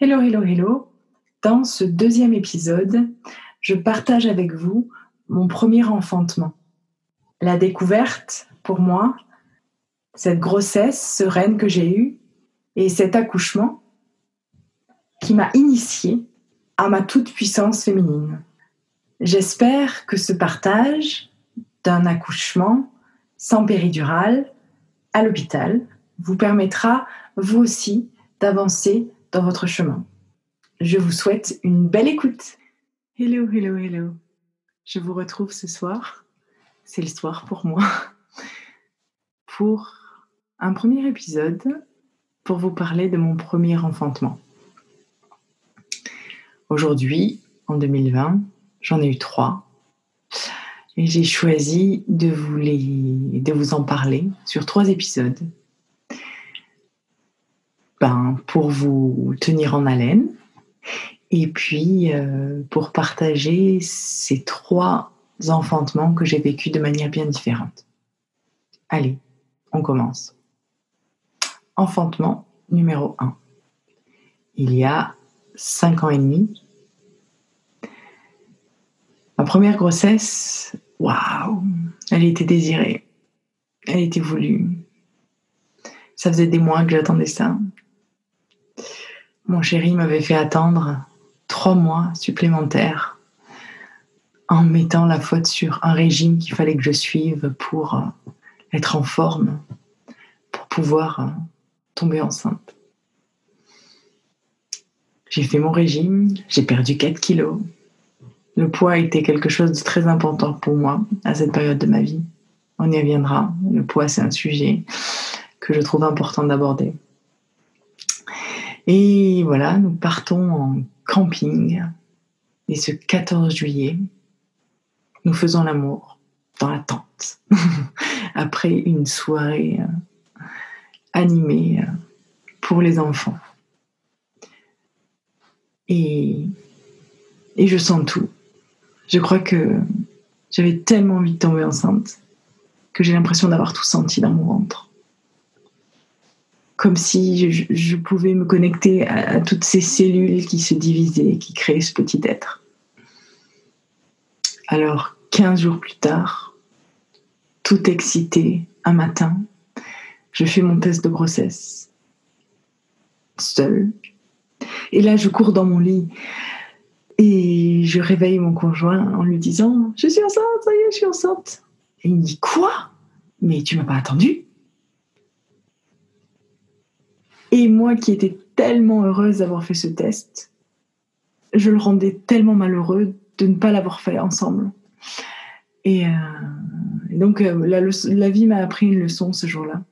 Hello, hello, hello. Dans ce deuxième épisode, je partage avec vous mon premier enfantement. La découverte, pour moi, cette grossesse sereine que j'ai eue et cet accouchement qui m'a initié à ma toute-puissance féminine. J'espère que ce partage d'un accouchement sans péridurale à l'hôpital vous permettra, vous aussi, d'avancer dans votre chemin. Je vous souhaite une belle écoute. Hello, hello, hello. Je vous retrouve ce soir. C'est le soir pour moi. Pour un premier épisode pour vous parler de mon premier enfantement. Aujourd'hui, en 2020, j'en ai eu trois. Et j'ai choisi de vous, les, de vous en parler sur trois épisodes ben, pour vous tenir en haleine et puis euh, pour partager ces trois enfantements que j'ai vécus de manière bien différente. Allez, on commence. Enfantement numéro 1. Il y a cinq ans et demi, ma première grossesse, waouh, elle était désirée, elle était voulue. Ça faisait des mois que j'attendais ça. Mon chéri m'avait fait attendre trois mois supplémentaires en mettant la faute sur un régime qu'il fallait que je suive pour euh, être en forme, pour pouvoir euh, tomber enceinte. J'ai fait mon régime, j'ai perdu 4 kilos. Le poids était quelque chose de très important pour moi à cette période de ma vie. On y reviendra. Le poids, c'est un sujet que je trouve important d'aborder. Et voilà, nous partons en camping. Et ce 14 juillet, nous faisons l'amour dans la tente. Après une soirée euh, animée euh, pour les enfants. Et, et je sens tout. Je crois que j'avais tellement envie de tomber enceinte que j'ai l'impression d'avoir tout senti dans mon ventre comme si je, pouvais me connecter à, toutes ces cellules qui se divisaient, qui créaient ce petit être. Alors, 15 jours plus tard, tout excité, un matin, je fais mon test de grossesse, seule. Et là, je cours dans mon lit et je réveille mon conjoint en lui disant Je suis enceinte, ça y est, je suis enceinte. Et il me dit Quoi? Mais tu m'as pas attendu et moi qui étais tellement heureuse d'avoir fait ce test, je le rendais tellement malheureux de ne pas l'avoir fait ensemble. Et, euh, donc euh, la, vie m'a appris une leçon ce jour-là.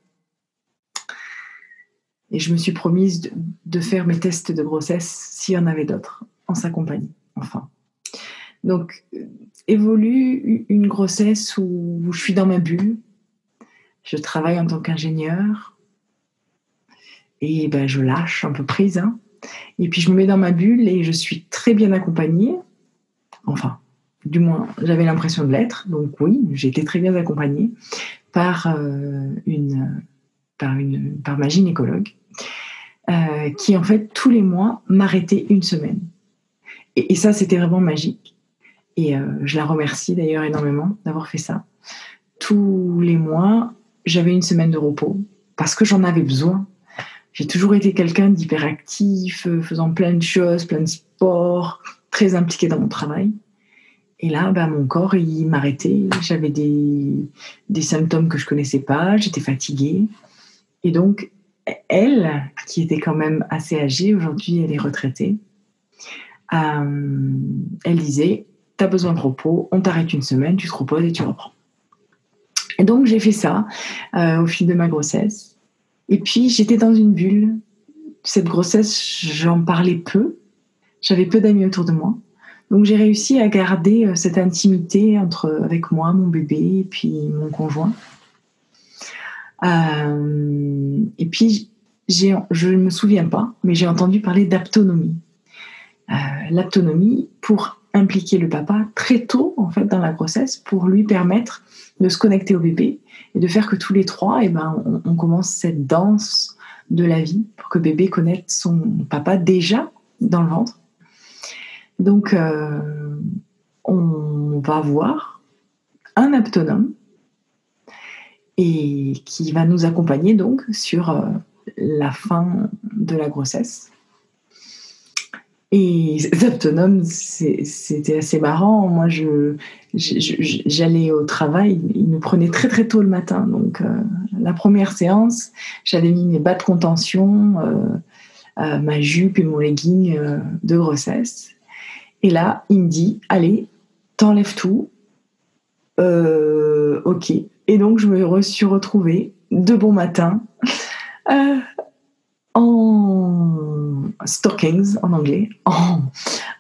Et je me suis promise de, faire mes tests de grossesse s'il y en avait d'autres, en sa compagnie, enfin. Donc, euh, évolue une grossesse où je suis dans ma bulle. Je travaille en tant qu'ingénieur et ben, je lâche un peu prise. Hein. Et puis je me mets dans ma bulle et je suis très bien accompagnée. Enfin, du moins, j'avais l'impression de l'être. Donc oui, j'ai été très bien accompagnée par, euh, une, par, une, par ma gynécologue euh, qui, en fait, tous les mois, m'arrêtait une semaine. Et, ça, c'était vraiment magique. Et euh, je la remercie d'ailleurs énormément d'avoir fait ça. Tous les mois, j'avais une semaine de repos parce que j'en avais besoin j'ai toujours été quelqu'un d'hyperactif, euh, faisant plein de choses, plein de sports, très impliqué dans mon travail. Et là, bah, mon corps, il m'arrêtait. J'avais des, des symptômes que je connaissais pas, j'étais fatiguée. Et donc, elle, qui était quand même assez âgée, aujourd'hui elle est retraitée, euh, elle disait, tu as besoin de repos, on t'arrête une semaine, tu te reposes et tu reprends. Et donc j'ai fait ça euh, au fil de ma grossesse. Et puis j'étais dans une bulle. Cette grossesse, j'en parlais peu. J'avais peu d'amis autour de moi. Donc j'ai réussi à garder euh, cette intimité entre avec moi, mon bébé et puis mon conjoint. Euh, et puis je ne me souviens pas, mais j'ai entendu parler d'aptonomie. Euh, L'aptonomie pour impliquer le papa très tôt en fait dans la grossesse pour lui permettre de se connecter au bébé et de faire que tous les trois, eh ben, on, commence cette danse de la vie pour que bébé connaisse son papa déjà dans le ventre. Donc, euh, on va voir un aptonome et qui va nous accompagner donc sur euh, la fin de la grossesse. Et Zaptonum, c'était assez marrant. Moi, je, j'allais au travail, il nous prenait très très tôt le matin. Donc, euh, la première séance, j'avais mis mes bas de contention, euh, ma jupe et mon legging de grossesse. Et là, il me dit Allez, t'enlèves tout. ok. Et donc, je me suis retrouvée de bon matin en stockings en anglais,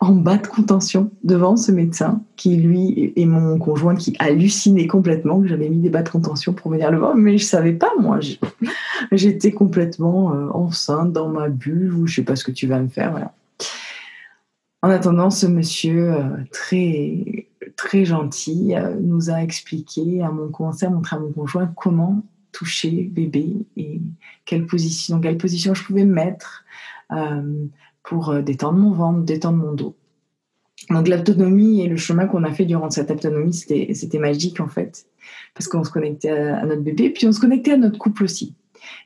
en, bas de contention devant ce médecin qui, lui, et mon conjoint qui hallucinait complètement que j'avais mis des bas de contention pour venir le voir, mais je savais pas, moi. J'étais complètement euh, enceinte dans ma bulle ou je sais pas ce que tu vas me faire, voilà. En attendant, ce monsieur euh, très très gentil euh, nous a expliqué à mon conseil, à mon conjoint comment toucher bébé et quelle position, quelle position je pouvais me mettre euh, pour euh, détendre mon ventre, détendre mon dos. Donc l'autonomie et le chemin qu'on a fait durant cette autonomie, c'était magique en fait, parce qu'on se connectait à, notre bébé, puis on se connectait à notre couple aussi.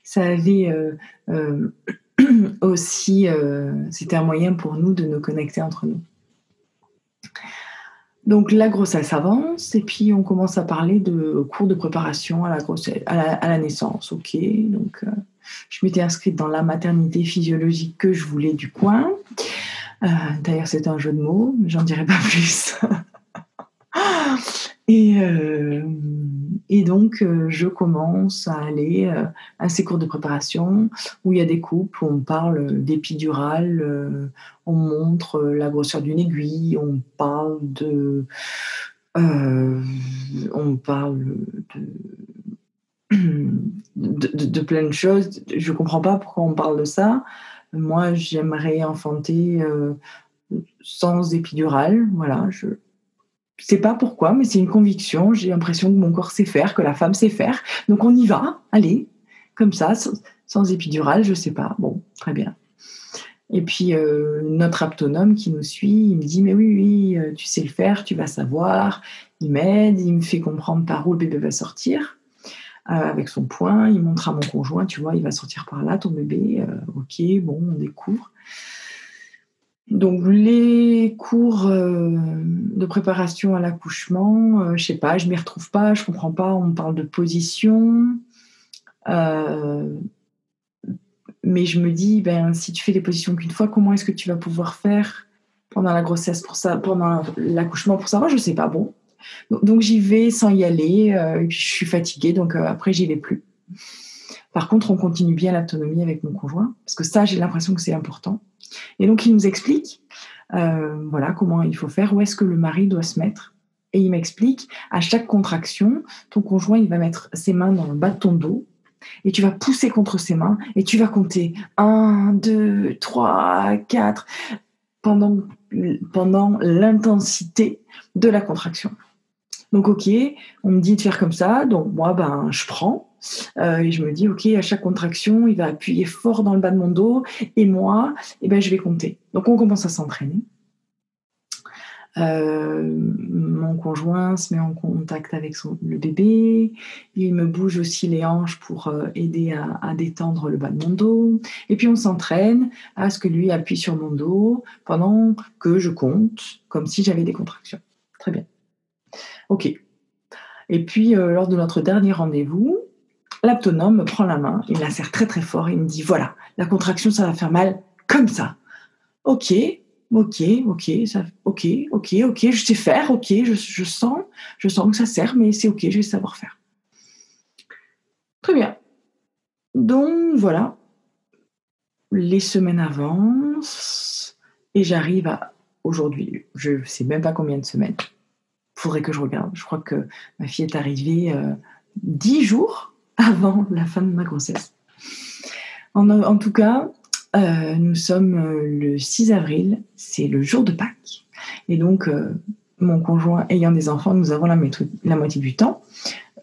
Ça avait euh, aussi, c'était un moyen pour nous de nous connecter entre nous. Donc la grossesse avance et puis on commence à parler de cours de préparation à la grossesse, à la, naissance. Ok, donc euh, je m'étais inscrite dans la maternité physiologique que je voulais du coin. Euh, d'ailleurs c'est un jeu de mots, j'en dirai pas plus. Et, euh, et donc je commence à aller à ces cours de préparation où il y a des couples où on parle d'épidural on montre la grosseur d'une aiguille, on parle de, euh, on parle de, de, plein de choses. Je ne comprends pas pourquoi on parle de ça. Moi, j'aimerais enfanter euh, sans épidural. Voilà, ne sais pas pourquoi, mais c'est une conviction. J'ai l'impression que mon corps sait faire, que la femme sait faire. Donc on y va, allez, comme ça, sans, sans épidural, je sais pas. Bon, très bien. Et puis euh, notre aptonome qui nous suit, il me dit mais oui oui, euh, tu sais le faire, tu vas savoir. Il m'aide, il me fait comprendre par où le bébé va sortir euh, avec son poing. Il montre à mon conjoint, tu vois, il va sortir par là ton bébé. ok, bon, on découvre. Donc les cours de préparation à l'accouchement, je sais pas, je m'y retrouve pas, je comprends pas. On parle de position mais je me dis, ben, si tu fais des positions qu'une fois, comment est-ce que tu vas pouvoir faire pendant la grossesse pour ça, pendant l'accouchement pour savoir? Je sais pas. Bon, donc j'y vais sans y aller. Euh, et puis je suis fatiguée, donc euh, après j'y vais plus. Par contre, on continue bien l'autonomie avec mon conjoint, parce que ça, j'ai l'impression que c'est important. Et donc il nous explique, euh, voilà, comment il faut faire, où est-ce que le mari doit se mettre. Et il m'explique, à chaque contraction, ton conjoint, il va mettre ses mains dans le bas de ton dos et tu vas pousser contre ses mains et tu vas compter 1, 2, 3, 4 pendant, pendant l'intensité de la contraction. Donc ok, on me dit de faire comme ça, donc moi ben je prends euh, et je me dis ok à chaque contraction il va appuyer fort dans le bas de mon dos et moi eh ben je vais compter. Donc on commence à s'entraîner. Euh, mon conjoint se met en contact avec le bébé. Il me bouge aussi les hanches pour euh, aider à, détendre le bas de mon dos. Et puis on s'entraîne à ce que lui appuie sur mon dos pendant que je compte, comme si j'avais des contractions. Très bien. Ok. Et puis lors de notre dernier rendez-vous, l'aptonome me prend la main, il la serre très très fort il me dit voilà, la contraction ça va faire mal comme ça. Ok, ok, ok, ok, ok, ok, je sais faire, ok, je, sens, je sens que ça sert, mais c'est ok, je vais savoir faire. Très bien. Donc voilà, les semaines avancent et j'arrive à aujourd'hui, je ne sais même pas combien de semaines. Faudrait que je regarde. Je crois que ma fille est arrivée euh, dix jours avant la fin de ma grossesse. En, tout cas, euh, nous sommes euh, le 6 avril, c'est le jour de Pâques. Et donc, euh, mon conjoint ayant des enfants, nous avons la, moitié du temps.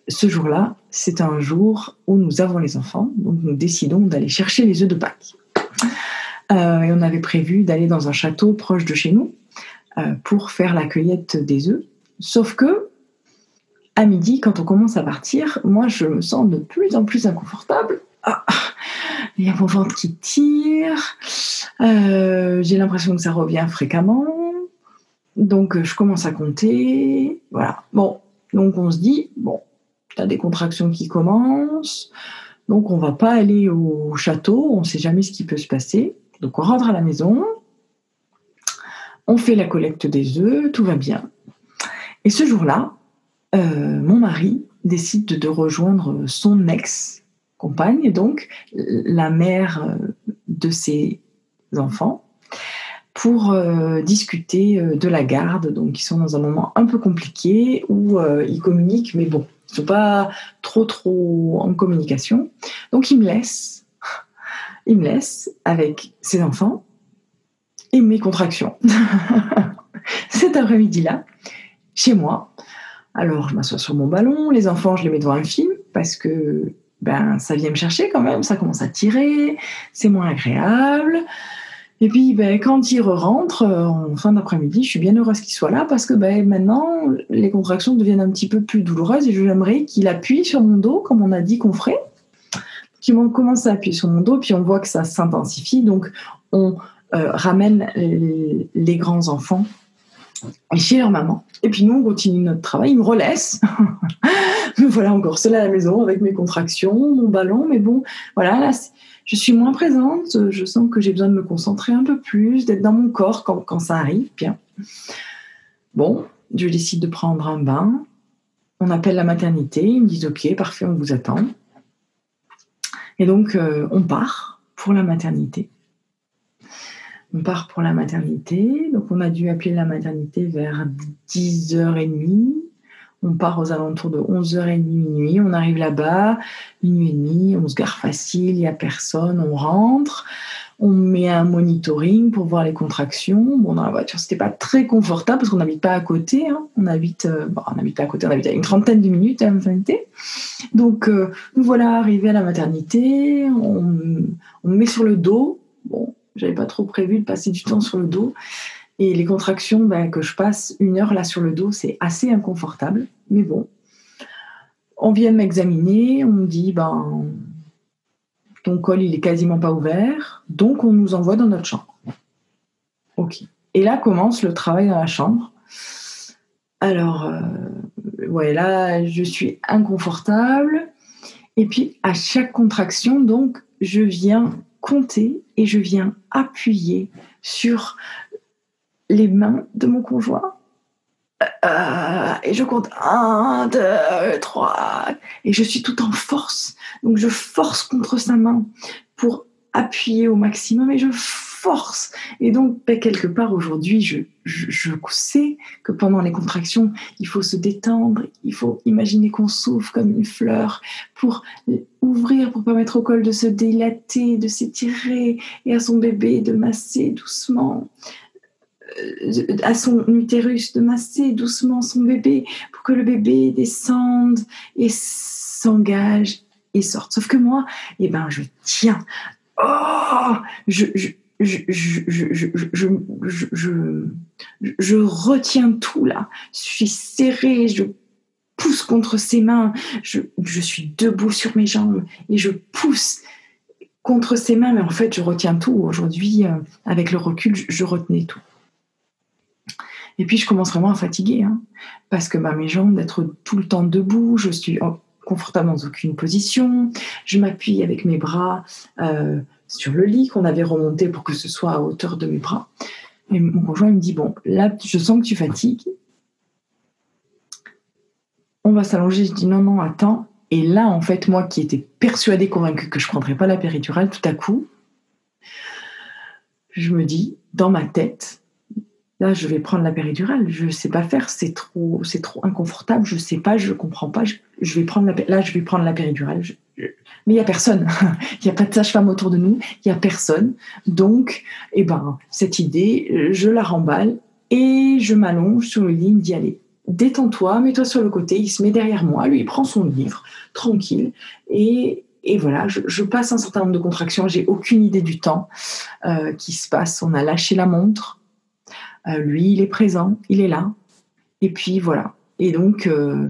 Ce jour-là, c'est un jour où nous avons les enfants, donc nous décidons d'aller chercher les œufs de Pâques. Et on avait prévu d'aller dans un château proche de chez nous pour faire la cueillette des œufs. Sauf que, à midi, quand on commence à partir, moi, je me sens de plus en plus inconfortable. Ah, il y a mon ventre qui tire. Euh, j'ai l'impression que ça revient fréquemment. Donc, je commence à compter. Voilà. Bon, donc on se dit, bon, tu as des contractions qui commencent. Donc, on va pas aller au château. On ne sait jamais ce qui peut se passer. Donc, on rentre à la maison. On fait la collecte des œufs. Tout va bien. Et ce jour-là, euh, mon mari décide de rejoindre son ex-compagne, donc la mère euh, de ses enfants, pour euh, discuter de la garde. Donc, ils sont dans un moment un peu compliqué où ils communiquent, mais bon, ils ne sont pas trop, trop en communication. Donc, il me laisse, il me laisse avec ses enfants et mes contractions. Cet après-midi-là, chez moi. Alors, je m'assois sur mon ballon, les enfants, je les mets devant un film parce que ben, ça vient me chercher quand même, ça commence à tirer, c'est moins agréable. Et puis, ben, quand il rentre euh, en fin d'après-midi, je suis bien heureuse qu'il soit là parce que ben, maintenant, les contractions deviennent un petit peu plus douloureuses et j'aimerais qu'il appuie sur mon dos, comme on a dit qu'on ferait. Qu'il commence à appuyer sur mon dos, puis on voit que ça s'intensifie. Donc, on euh, ramène les grands enfants chez leur maman. Et puis nous, on continue notre travail. Ils me relaissent. me voilà encore seule à la maison avec mes contractions, mon ballon. Mais bon, voilà, là, je suis moins présente. Je sens que j'ai besoin de me concentrer un peu plus, d'être dans mon corps quand, ça arrive. Bien. Bon, je décide de prendre un bain. On appelle la maternité. Ils me disent OK, parfait, on vous attend. Et donc, euh, on part pour la maternité on part pour la maternité. Donc, on a dû appeler la maternité vers 10h30. On part aux alentours de 11h30, minuit. On arrive là-bas, minuit et demi, on se gare facile, il n'y a personne, on rentre. On met un monitoring pour voir les contractions. Bon, dans la voiture, c'était pas très confortable parce qu'on n'habite pas à côté. Hein. On habite, euh, bon, on habite pas à côté, on habite à une trentaine de minutes à la maternité. Donc, euh, nous voilà arrivés à la maternité. On, on met sur le dos. Bon, j'avais pas trop prévu de passer du temps sur le dos. Et les contractions, ben, que je passe une heure là sur le dos, c'est assez inconfortable. Mais bon, on vient m'examiner, on me dit, ben, ton col, il est quasiment pas ouvert, donc on nous envoie dans notre chambre. Ok. Et là commence le travail dans la chambre. Alors, euh, ouais, là, je suis inconfortable. Et puis, à chaque contraction, donc, je viens compter et je viens appuyer sur les mains de mon conjoint. Euh, et je compte 1, 2, 3. Et je suis tout en force. Donc je force contre sa main pour appuyer au maximum et je. Et donc, ben, quelque part aujourd'hui, je, je, sais que pendant les contractions, il faut se détendre, il faut imaginer qu'on souffle comme une fleur pour ouvrir, pour permettre au col de se dilater, de s'étirer et à son bébé de masser doucement euh, à son utérus de masser doucement son bébé pour que le bébé descende et s'engage et sorte. Sauf que moi, eh ben, je tiens. Oh, je, je, je, retiens tout là. Je suis serrée, je pousse contre ses mains, je, je suis debout sur mes jambes et je pousse contre ses mains, mais en fait, je retiens tout. Aujourd'hui, euh, avec le recul, je, retenais tout. Et puis, je commence vraiment à fatiguer, hein, parce que bah, mes jambes, d'être tout le temps debout, je suis confortable dans aucune position, je m'appuie avec mes bras. Euh, sur le lit qu'on avait remonté pour que ce soit à hauteur de mes bras. Et mon conjoint me dit Bon, là, je sens que tu fatigues. On va s'allonger. Je dis Non, non, attends. Et là, en fait, moi qui étais persuadée, convaincue que je ne prendrais pas la péridurale, tout à coup, je me dis, dans ma tête, là, je vais prendre la péridurale. Je ne sais pas faire, c'est trop, c'est trop inconfortable. Je ne sais pas, je ne comprends pas. Je, vais prendre la, là, je vais prendre la péridurale. Mais il n'y a personne. Il n'y a pas de sage-femme autour de nous. Il n'y a personne. Donc, eh ben, cette idée, je la remballe et je m'allonge sur le lit. Dit, allez, détends-toi, mets-toi sur le côté. Il se met derrière moi. Lui, il prend son livre, tranquille. Et, et voilà, je, passe un certain nombre de contractions. J'ai aucune idée du temps euh, qui se passe. On a lâché la montre. Euh, lui, il est présent, il est là. Et puis voilà. Et donc, euh,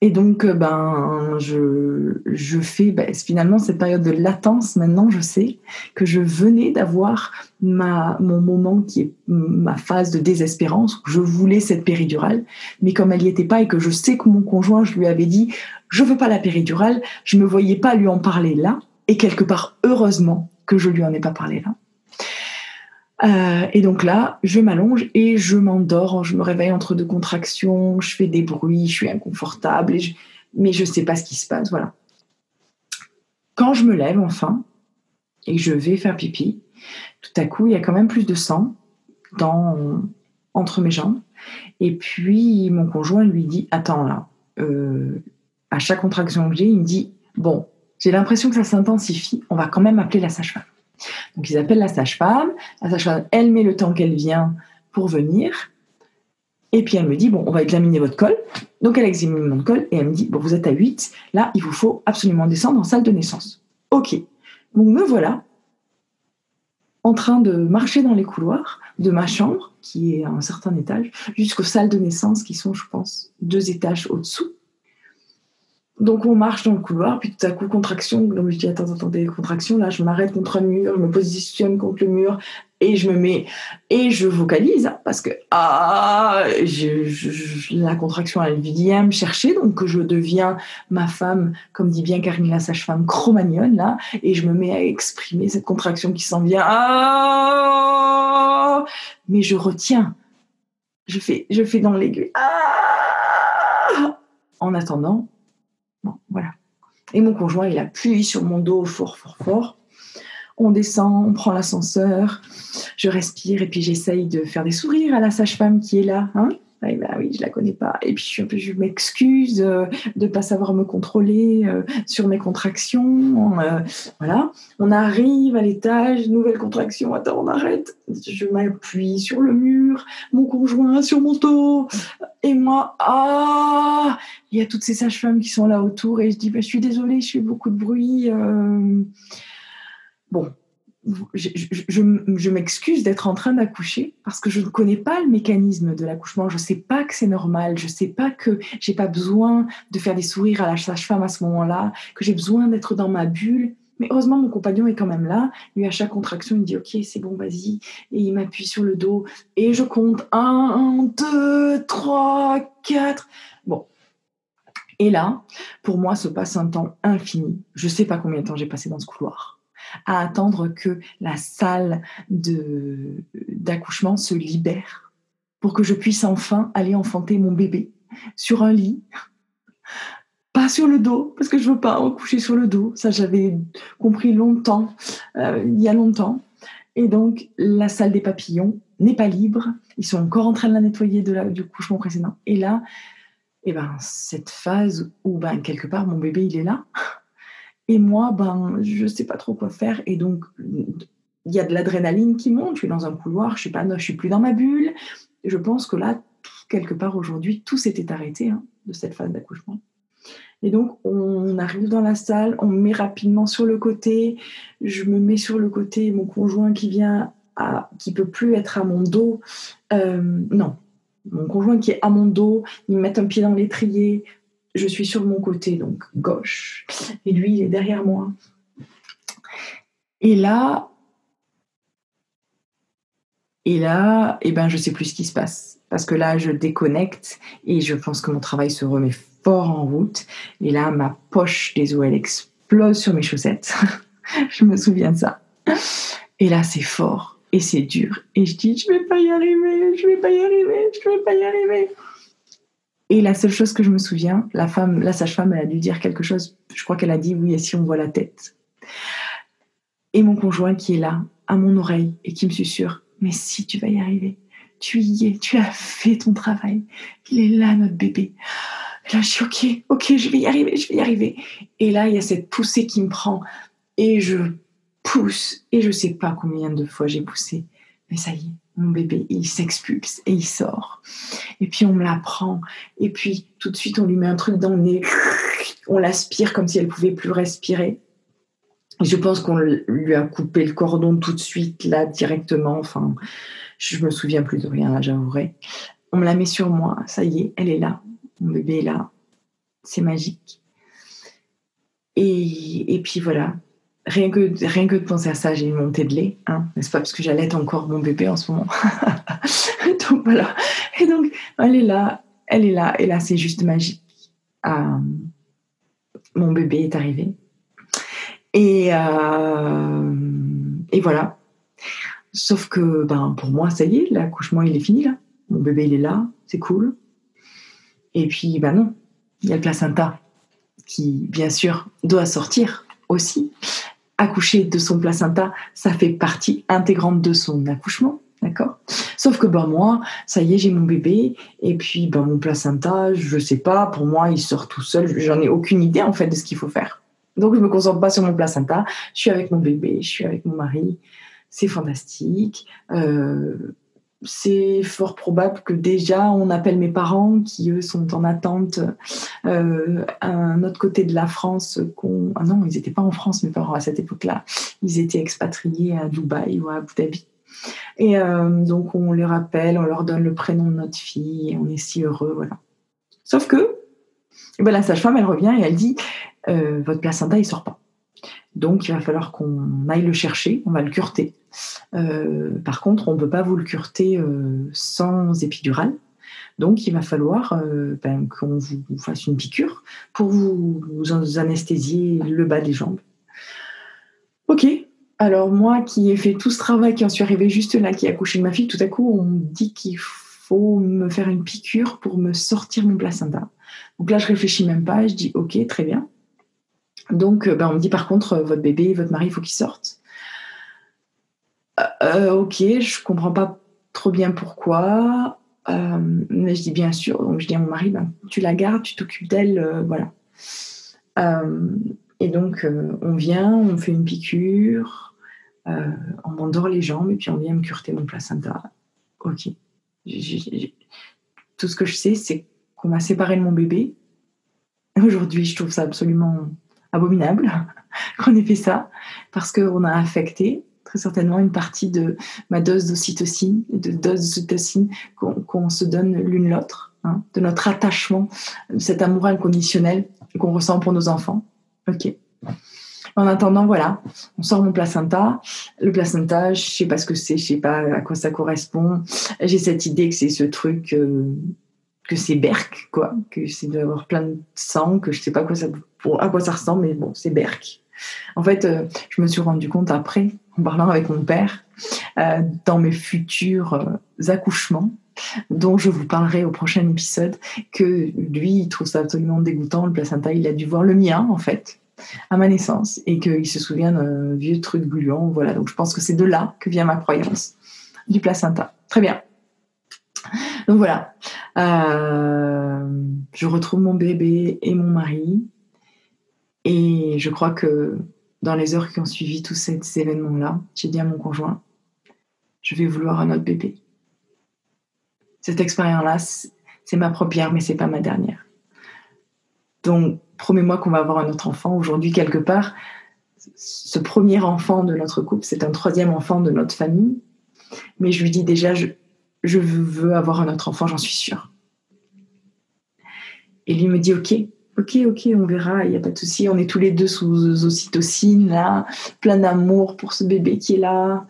et donc, euh, ben, je, je fais ben, finalement cette période de latence. Maintenant, je sais que je venais d'avoir ma, mon moment qui est ma phase de désespérance où je voulais cette péridurale, mais comme elle n'y était pas et que je sais que mon conjoint, je lui avais dit, je veux pas la péridurale, je me voyais pas lui en parler là. Et quelque part, heureusement que je lui en ai pas parlé là. Euh, et donc là, je m'allonge et je m'endors. Je me réveille entre deux contractions, je fais des bruits, je suis inconfortable, mais je ne sais pas ce qui se passe. Voilà. Quand je me lève enfin et que je vais faire pipi, tout à coup, il y a quand même plus de sang dans, entre mes jambes. Et puis, mon conjoint lui dit Attends là, euh, à chaque contraction que j'ai, il me dit Bon, j'ai l'impression que ça s'intensifie, on va quand même appeler la sage-femme. Donc ils appellent la sage-femme. La sage-femme, elle met le temps qu'elle vient pour venir. Et puis elle me dit, bon, on va examiner votre col. Donc elle examine mon col et elle me dit, bon, vous êtes à 8, là, il vous faut absolument descendre en salle de naissance. Ok. Donc me voilà en train de marcher dans les couloirs de ma chambre, qui est à un certain étage, jusqu'aux salles de naissance, qui sont, je pense, deux étages au-dessous. Donc on marche dans le couloir, puis tout à coup contraction. Donc je dis attends, attendez, contraction. Là, je m'arrête contre un mur, je me positionne contre le mur et je me mets et je vocalise hein, parce que ah, la contraction elle vient me chercher, donc je deviens ma femme, comme dit bien Karine la sage-femme chromagnonne là, et je me mets à exprimer cette contraction qui s'en vient. Ah, mais je retiens. Je fais, je fais dans l'aiguille. Ah, en attendant. Et mon conjoint, il appuie sur mon dos fort, fort, fort. On descend, on prend l'ascenseur, je respire et puis j'essaye de faire des sourires à la sage-femme qui est là. Hein bah oui, je la connais pas. Et puis je, m'excuse euh, de ne pas savoir me contrôler euh, sur mes contractions. Euh, voilà. On arrive à l'étage, nouvelle contraction. Attends, on arrête. Je m'appuie sur le mur, mon conjoint sur mon dos. Et moi, ah, il y a toutes ces sages-femmes qui sont là autour. Et je dis, bah, je suis désolée, je fais beaucoup de bruit. Bon, je, m'excuse d'être en train d'accoucher parce que je ne connais pas le mécanisme de l'accouchement. Je ne sais pas que c'est normal. Je ne sais pas que j'ai pas besoin de faire des sourires à la sage-femme à ce moment-là, que j'ai besoin d'être dans ma bulle. Mais heureusement, mon compagnon est quand même là. Lui, à chaque contraction, il me dit Ok, c'est bon, vas-y. Et il m'appuie sur le dos. Et je compte 1, 2, 3, 4. Bon. Et là, pour moi, se passe un temps infini. Je ne sais pas combien de temps j'ai passé dans ce couloir à attendre que la salle d'accouchement se libère pour que je puisse enfin aller enfanter mon bébé sur un lit, pas sur le dos, parce que je veux pas coucher sur le dos. Ça, j'avais compris longtemps, euh, il y a longtemps. Et donc, la salle des papillons n'est pas libre. Ils sont encore en train de la nettoyer de la, du couchement précédent. Et là, eh ben, cette phase où, ben, quelque part, mon bébé, il est là. Et moi, ben, je ne sais pas trop quoi faire. Et donc, il y a de l'adrénaline qui monte. Je suis dans un couloir, je suis pas, je suis plus dans ma bulle. je pense que là, quelque part aujourd'hui, tout s'était arrêté hein, de cette phase d'accouchement. Et donc, on arrive dans la salle, on me met rapidement sur le côté. Je me mets sur le côté, mon conjoint qui vient, à, qui peut plus être à mon dos. Euh, non, mon conjoint qui est à mon dos, il me met un pied dans l'étrier je suis sur mon côté, donc gauche, et lui, il est derrière moi. Et là, et là, eh ben, je sais plus ce qui se passe. Parce que là, je déconnecte et je pense que mon travail se remet fort en route. Et là, ma poche des os, elle explose sur mes chaussettes. je me souviens de ça. Et là, c'est fort et c'est dur. Et je dis, je vais pas y arriver, je vais pas y arriver, je vais pas y arriver. Et la seule chose que je me souviens, la femme, la sage-femme, elle a dû dire quelque chose. Je crois qu'elle a dit oui, et si on voit la tête? Et mon conjoint qui est là, à mon oreille, et qui me susurre, mais si tu vas y arriver, tu y es, tu as fait ton travail. Il est là, notre bébé. Et là, je suis ok, ok, je vais y arriver, je vais y arriver. Et là, il y a cette poussée qui me prend, et je pousse, et je sais pas combien de fois j'ai poussé, mais ça y est, mon bébé, il s'expulse et il sort. Et puis on me la prend. Et puis tout de suite, on lui met un truc dans le nez. on l'aspire comme si elle pouvait plus respirer. Je pense qu'on lui a coupé le cordon tout de suite, là, directement. Enfin, je me souviens plus de rien, là, j'avouerai. On me la met sur moi, ça y est, elle est là. Mon bébé est là. C'est magique. Et, et, puis voilà, rien que, rien que de penser à ça, j'ai une montée de lait, hein, n'est-ce pas Parce que j'allaite encore mon bébé en ce moment. donc voilà. Et donc, elle est là, elle est là, et là, c'est juste magique. Euh, mon bébé est arrivé. Et, euh, et voilà. Sauf que ben, pour moi, ça y est, l'accouchement, il est fini là. Mon bébé, il est là, c'est cool. Et puis, ben non, il y a le placenta qui, bien sûr, doit sortir aussi. Accoucher de son placenta, ça fait partie intégrante de son accouchement, d'accord? Sauf que ben moi, ça y est, j'ai mon bébé, et puis ben, mon placenta, je sais pas, pour moi, il sort tout seul, j'en ai aucune idée en fait de ce qu'il faut faire. Donc je me concentre pas sur mon placenta, je suis avec mon bébé, je suis avec mon mari, c'est fantastique. Euh, c'est fort probable que déjà on appelle mes parents qui eux sont en attente euh, à un autre côté de la France. Ah non, ils n'étaient pas en France mes parents à cette époque-là. Ils étaient expatriés à Dubaï ou à Abu Dhabi. Et euh, donc on les rappelle, on leur donne le prénom de notre fille et on est si heureux, voilà. Sauf que ben, la sage-femme elle revient et elle dit euh, votre placenta il sort pas. Donc il va falloir qu'on aille le chercher, on va le curter. Euh, par contre, on ne peut pas vous le curter euh, sans épidural. Donc il va falloir ben, qu'on vous fasse une piqûre pour vous, vous anesthésier le bas des jambes. Ok, alors moi qui ai fait tout ce travail, qui en suis arrivée juste là, qui a accouché de ma fille, tout à coup on me dit qu'il faut me faire une piqûre pour me sortir mon placenta. Donc là je réfléchis même pas, je dis ok très bien. Donc, euh, ben, on me dit par contre, euh, votre bébé, votre mari, il faut qu'il sorte. Euh, ok, je comprends pas trop bien pourquoi. mais je dis bien sûr. Donc, je dis à mon mari, ben, tu la gardes, tu t'occupes d'elle, voilà. et donc, on vient, on fait une piqûre, on m'endort les jambes et puis on vient me curter mon placenta. Ok. Tout ce que je sais, c'est qu'on m'a séparé de mon bébé. Aujourd'hui, je trouve ça absolument abominable qu'on ait fait ça, parce qu'on a affecté très certainement une partie de ma dose d'ocytocine de dose d'ocytocine qu'on se donne l'une l'autre, hein, de notre attachement, cet amour inconditionnel qu'on ressent pour nos enfants. Ok. En attendant, voilà, on sort mon placenta. Le placenta, je sais pas ce que c'est, je sais pas à quoi ça correspond. J'ai cette idée que c'est ce truc euh, que c'est Berk, quoi, que c'est d'avoir plein de sang, que je sais pas quoi ça, pour, à quoi ça ressemble, mais bon, c'est Berk. En fait, euh, je me suis rendu compte après, en parlant avec mon père, euh, dans mes futurs euh, accouchements, dont je vous parlerai au prochain épisode, que lui, il trouve ça absolument dégoûtant, le placenta, il a dû voir le mien, en fait, à ma naissance, et qu'il se souvient d'un vieux truc gluant, voilà. Donc je pense que c'est de là que vient ma croyance du placenta. Très bien. Donc voilà, je retrouve mon bébé et mon mari. Et je crois que dans les heures qui ont suivi tous ces événements-là, j'ai dit à mon conjoint, je vais vouloir un autre bébé. Cette expérience-là, c'est ma première, mais c'est pas ma dernière. Donc, promets-moi qu'on va avoir un autre enfant. Aujourd'hui, quelque part, ce premier enfant de notre couple, c'est un troisième enfant de notre famille. Mais je lui dis déjà, je, je veux avoir un autre enfant, j'en suis sûre. Et lui me dit, ok, ok, ok, on verra, il n'y a pas de souci, on est tous les deux sous ocytocine, là, plein d'amour pour ce bébé qui est là.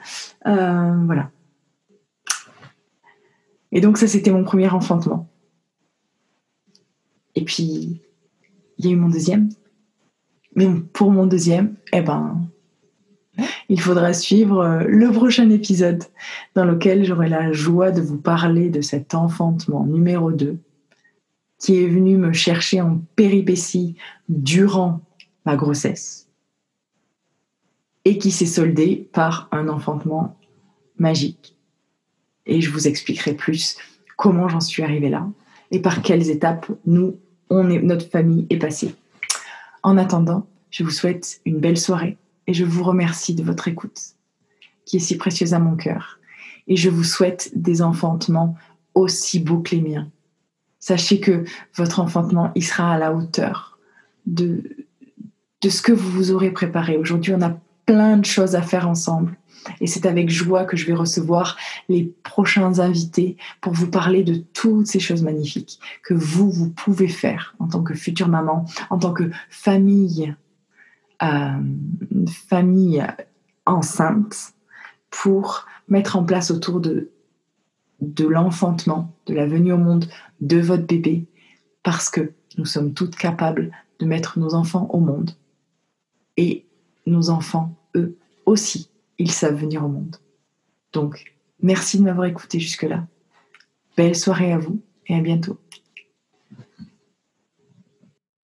Euh, voilà. Et donc ça, c'était mon premier enfantement. Et puis, il y a eu mon deuxième. Mais pour mon deuxième, eh ben, il faudra suivre euh, le prochain épisode dans lequel j'aurai la joie de vous parler de cet enfantement numéro 2 qui est venu me chercher en péripétie durant ma grossesse et qui s'est soldé par un enfantement magique. Et je vous expliquerai plus comment j'en suis arrivée là et par quelles étapes nous, notre famille est passée. En attendant, je vous souhaite une belle soirée et je vous remercie de votre écoute, qui est si précieuse à mon cœur. Et je vous souhaite des enfantements aussi beaux que les miens. Sachez que votre enfantement, il sera à la hauteur de, ce que vous vous aurez préparé. Aujourd'hui, on a plein de choses à faire ensemble. Et c'est avec joie que je vais recevoir les prochains invités pour vous parler de toutes ces choses magnifiques que vous, vous pouvez faire en tant que future maman, en tant que famille, euh, famille enceinte, pour mettre en place autour de, de l'enfantement, de la venue au monde de votre bébé, parce que nous sommes toutes capables de mettre nos enfants au monde. Et nos enfants, eux aussi, ils savent venir au monde. Donc, merci de m'avoir écouté jusque-là. Belle soirée à vous et à bientôt.